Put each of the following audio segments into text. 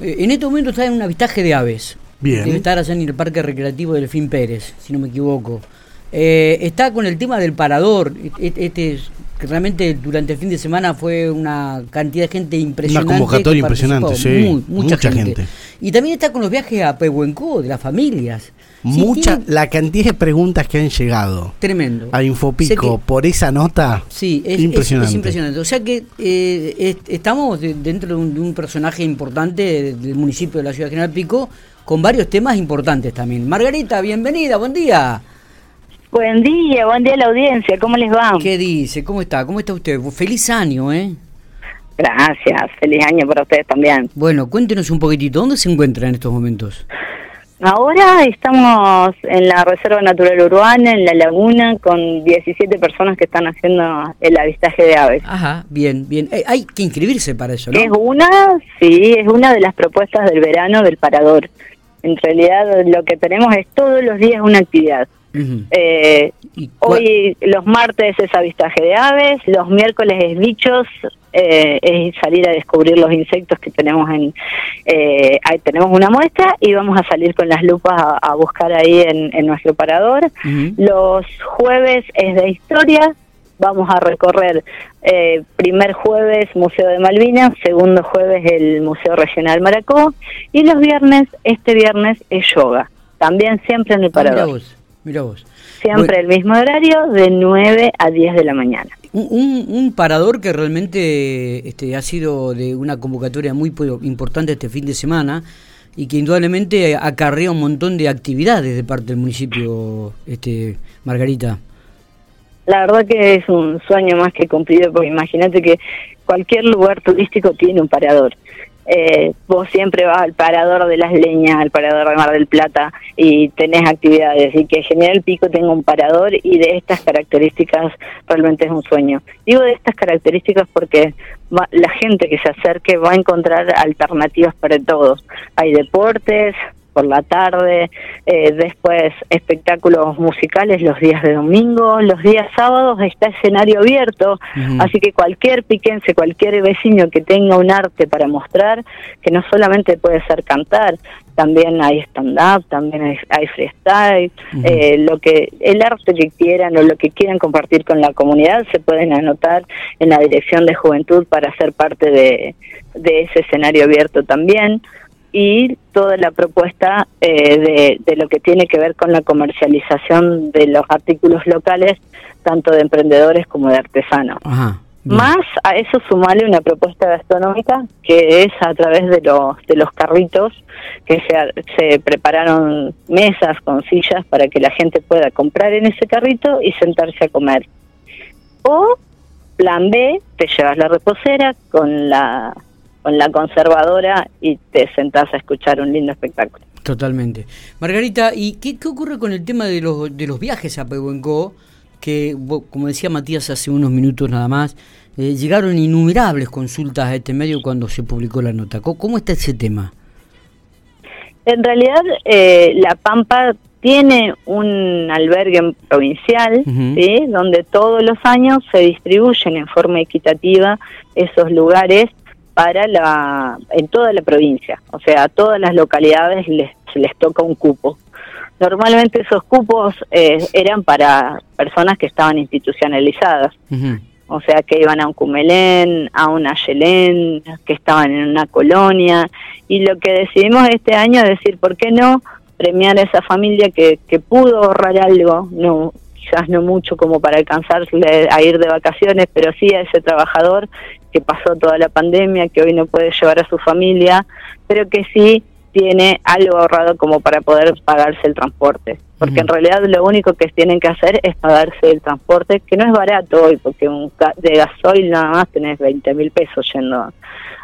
Eh, en este momento está en un avistaje de aves. Bien. Debe estar allá en el Parque Recreativo del Fin Pérez, si no me equivoco. Eh, está con el tema del parador. E- e- Este, es- que realmente durante el fin de semana fue una cantidad de gente impresionante. convocatoria que participó. impresionante, sí. Mu- mucha, Mucha gente. gente. Y también está con los viajes a Pehuenco, de las familias. Mucha, la cantidad de preguntas que han llegado Tremendo. a Infopico que- por esa nota. Sí, es es- impresionante. es impresionante. O sea que eh, es- estamos de- dentro de un, de un personaje importante de- del municipio de la ciudad de General Pico con varios temas importantes también. Margarita, bienvenida, buen día. Buen día, buen día a la audiencia, ¿cómo les va? ¿Qué dice? ¿Cómo está? ¿Cómo está usted? Feliz año, ¿eh? Gracias, feliz año para ustedes también. Bueno, cuéntenos un poquitito, ¿dónde se encuentra en estos momentos? Ahora estamos en la Reserva Natural Urbana, en la laguna, con 17 personas que están haciendo el avistaje de aves. Ajá, bien, bien. Eh, hay que inscribirse para eso, Es ¿no? una, sí, es una de las propuestas del verano del parador. En realidad lo que tenemos es todos los días una actividad. Eh, ¿Y cua- Hoy, los martes es avistaje de aves, los miércoles es bichos, eh, es salir a descubrir los insectos que tenemos en... eh, ahí tenemos una muestra y vamos a salir con las lupas a, a buscar ahí en, en nuestro parador. Los jueves es de historia, vamos a recorrer eh, primer jueves Museo de Malvinas, segundo jueves el Museo Regional Maracó y los viernes, este viernes es yoga, también siempre en el Ah, parador. Mira vos. Siempre el mismo horario, de 9 a 10 de la mañana. Un, un- parador que realmente este, ha sido de una convocatoria muy po- importante este fin de semana y que indudablemente acarrea un montón de actividades de parte del municipio, este, Margarita. La verdad que es un sueño más que cumplido, porque imagínate que cualquier lugar turístico tiene un parador. Eh, vos siempre vas al parador de las leñas, al parador de Mar del Plata y tenés actividades. Y que General Pico tenga un parador y de estas características realmente es un sueño. Digo de estas características porque va- la gente que se acerque va a encontrar alternativas para todos. Hay deportes por la tarde, eh, después espectáculos musicales los días de domingo, los días sábados está escenario abierto, así que cualquier piquense, cualquier vecino que tenga un arte para mostrar, que no solamente puede ser cantar, también hay stand-up, también hay, hay freestyle, eh, lo que el arte que quieran o lo que quieran compartir con la comunidad se pueden anotar en la dirección de juventud para ser parte de, de ese escenario abierto también y toda la propuesta eh, de, de lo que tiene que ver con la comercialización de los artículos locales, tanto de emprendedores como de artesanos. Ajá. Más a eso sumarle una propuesta gastronómica que es a través de los de los carritos que se, se prepararon mesas con sillas para que la gente pueda comprar en ese carrito y sentarse a comer. O plan B, te llevas la reposera con la con la conservadora y te sentás a escuchar un lindo espectáculo. Totalmente. Margarita, ¿y qué, qué ocurre con el tema de los, de los viajes a Pehuenco? Que, como decía Matías hace unos minutos nada más, eh, llegaron innumerables consultas a este medio cuando se publicó la nota. ¿Cómo, cómo está ese tema? En realidad, eh, La Pampa tiene un albergue provincial. ¿sí? donde todos los años se distribuyen en forma equitativa esos lugares para la en toda la provincia, o sea, a todas las localidades les, les toca un cupo. Normalmente esos cupos eh, eran para personas que estaban institucionalizadas, o sea, que iban a un Cumelén, a un Ayelén, que estaban en una colonia. Y lo que decidimos este año es decir, ¿por qué no premiar a esa familia que, que pudo ahorrar algo? No, quizás no mucho como para alcanzarle a ir de vacaciones, pero sí a ese trabajador que pasó toda la pandemia, que hoy no puede llevar a su familia, pero que sí tiene algo ahorrado como para poder pagarse el transporte. Porque en realidad lo único que tienen que hacer es pagarse el transporte, que no es barato hoy, porque un ga- de gasoil nada más tenés 20 mil pesos yendo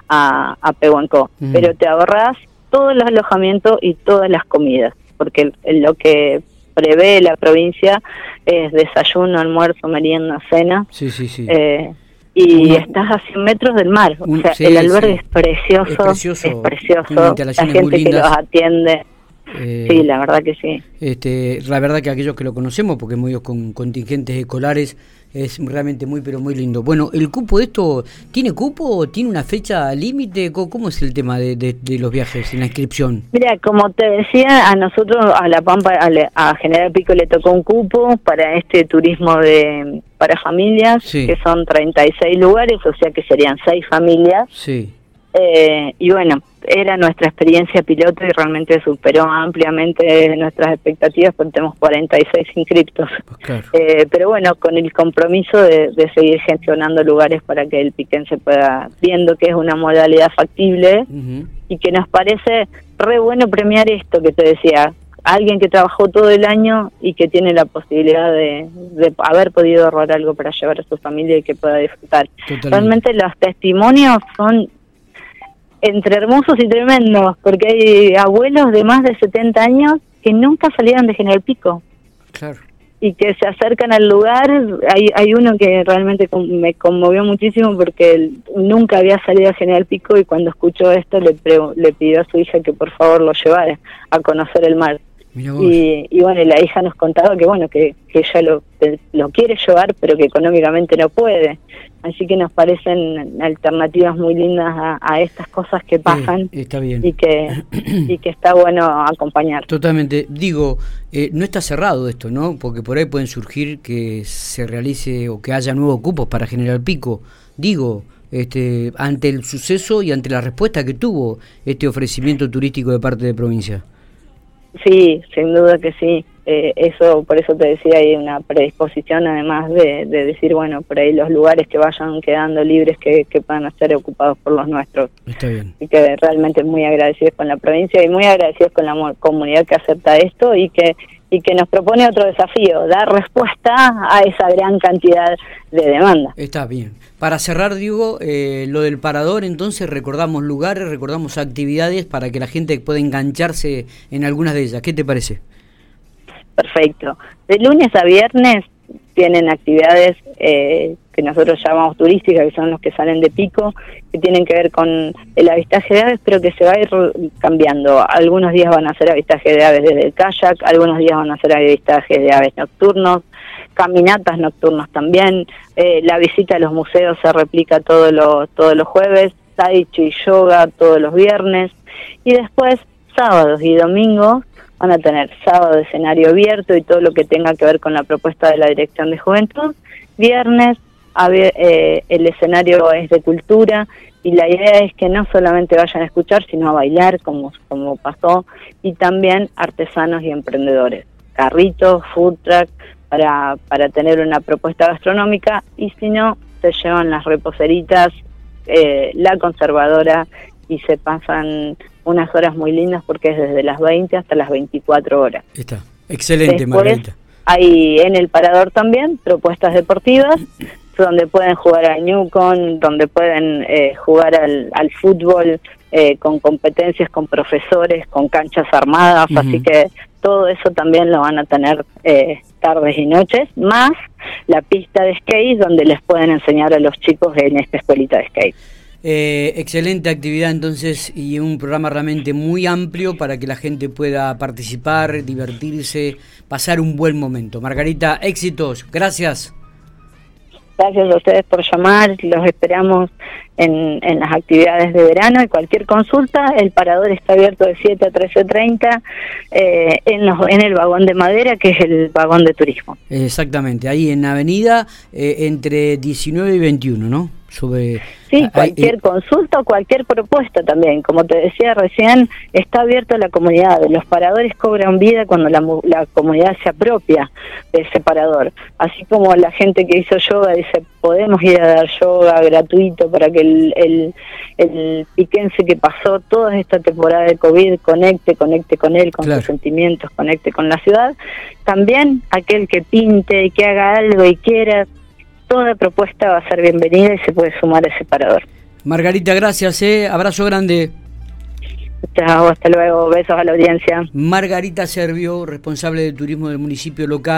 a, a Pehuenco. Ujú. Pero te ahorras todo el alojamiento y todas las comidas, porque lo que prevé la provincia es desayuno, almuerzo, merienda, cena. Sí, sí, sí. Eh, y estás a 100 metros del mar. Un- o sea, sí, el albergue sí. es precioso. Es precioso, es precioso. tiene La gente que los atiende. Eh, Sí, la verdad que sí. Este, la verdad que aquellos que lo conocemos, porque hemos ido con contingentes escolares, Es realmente muy, pero muy lindo. Bueno, ¿el cupo de esto tiene cupo? ¿Tiene una fecha límite? ¿Cómo es el tema de, de, los viajes en la inscripción? Mira, como te decía, a nosotros, a La Pampa, a, General Pico le tocó un cupo para este turismo de para familias, que son 36 lugares, o sea que serían 6 familias. Sí. Eh, y bueno, era nuestra experiencia piloto y realmente superó ampliamente nuestras expectativas porque tenemos 46 inscriptos. Pues eh, pero bueno, con el compromiso de, seguir gestionando lugares para que el Piquén se pueda, viendo que es una modalidad factible y que nos parece re bueno premiar esto que te decía, alguien que trabajó todo el año y que tiene la posibilidad de, haber podido ahorrar algo para llevar a su familia y que pueda disfrutar. Realmente los testimonios son entre hermosos y tremendos, porque hay abuelos de más de 70 años que nunca salieron de General Pico. Claro. Y que se acercan al lugar. Hay, hay uno que realmente me conmovió muchísimo porque nunca había salido a General Pico y cuando escuchó esto le, le pidió a su hija que por favor lo llevara a conocer el mar. Y, y, bueno, la hija nos contaba que bueno, que, que ella lo, lo quiere llevar, pero que económicamente no puede. Así que nos parecen alternativas muy lindas a, estas cosas que pasan está bien. y que y que está bueno acompañar. Totalmente. Digo, eh, no está cerrado esto, ¿no? Porque por ahí pueden surgir que se realice o que haya nuevos cupos para General Pico. Digo, este, ante el suceso y ante la respuesta que tuvo este ofrecimiento turístico de parte de provincia. Sí, sin duda que sí. Eh, eso, por eso te decía, hay una predisposición además de, decir, bueno, por ahí los lugares que vayan quedando libres que, que puedan ser ocupados por los nuestros. Está bien. Y que realmente muy agradecidos con la provincia y muy agradecidos con la comunidad que acepta esto y que y que nos propone otro desafío, dar respuesta a esa gran cantidad de demanda. Está bien. Para cerrar, Diego, eh, lo del parador, entonces recordamos lugares, recordamos actividades para que la gente pueda engancharse en algunas de ellas. ¿Qué te parece? Perfecto. De lunes a viernes tienen actividades eh, que nosotros llamamos turísticas, que son los que salen de pico, que tienen que ver con el avistaje de aves, pero que se va a ir cambiando. Algunos días van a ser avistaje de aves desde el kayak, algunos días van a ser avistaje de aves nocturnos, caminatas nocturnas también, eh, la visita a los museos se replica todos los, todos los jueves, tai chi yoga todos los viernes, y después sábados y domingos van a tener sábado escenario abierto y todo lo que tenga que ver con la propuesta de la Dirección de Juventud, viernes eh, el escenario es de cultura y la idea es que no solamente vayan a escuchar, sino a bailar, como, como pasó, y también artesanos y emprendedores, carritos, food truck, para, para tener una propuesta gastronómica, y si no, se llevan las reposeritas, eh, la conservadora, y se pasan unas horas muy lindas porque es desde las 20 hasta las 24 horas. Está, excelente, Margarita. Hay en el parador también propuestas deportivas donde pueden jugar al Newcon, donde pueden eh, jugar al, al fútbol eh, con competencias, con profesores, con canchas armadas, así que todo eso también lo van a tener eh, tardes y noches, más la pista de skate donde les pueden enseñar a los chicos en esta escuelita de skate. Excelente actividad entonces y un programa realmente muy amplio para que la gente pueda participar, divertirse, pasar un buen momento. Margarita, éxitos, gracias. Gracias a ustedes por llamar, los esperamos en, en las actividades de verano y cualquier consulta, el parador está abierto de 7 a 13.30 eh, en, los, en el vagón de madera, que es el vagón de turismo. Exactamente, ahí en avenida eh, entre 19 y 21, ¿no? Sí, cualquier consulta o cualquier propuesta también. Como te decía recién, está abierto a la comunidad. Los paradores cobran vida cuando la, la comunidad se apropia de ese parador. Así como la gente que hizo yoga dice, podemos ir a dar yoga gratuito para que el, el, el piquense que pasó toda esta temporada de COVID conecte, conecte con él, con sus sentimientos, conecte con la ciudad. También aquel que pinte, que haga algo y quiera toda propuesta va a ser bienvenida y se puede sumar a ese parador. Margarita, gracias, ¿eh? abrazo grande. Chao, hasta luego, besos a la audiencia. Margarita Servio, responsable de turismo del municipio local.